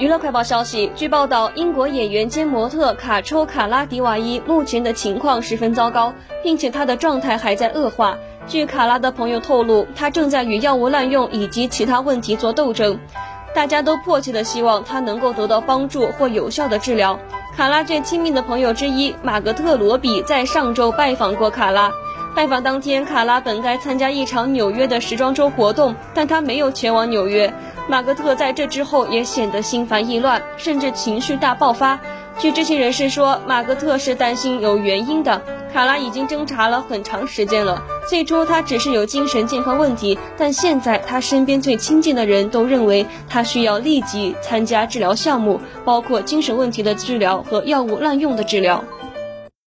娱乐快报消息，据报道，英国演员兼模特卡抽卡拉迪瓦伊目前的情况十分糟糕，并且她的状态还在恶化。据卡拉的朋友透露，她正在与药物滥用以及其他问题做斗争。大家都迫切的希望她能够得到帮助或有效的治疗。卡拉最亲密的朋友之一马格特罗比在上周拜访过卡拉。拜访当天，卡拉本该参加一场纽约的时装周活动，但她没有前往纽约。马格特在这之后也显得心烦意乱，甚至情绪大爆发。据知情人士说，马格特是担心有原因的。卡拉已经侦查了很长时间了。最初他只是有精神健康问题，但现在他身边最亲近的人都认为他需要立即参加治疗项目，包括精神问题的治疗和药物滥用的治疗。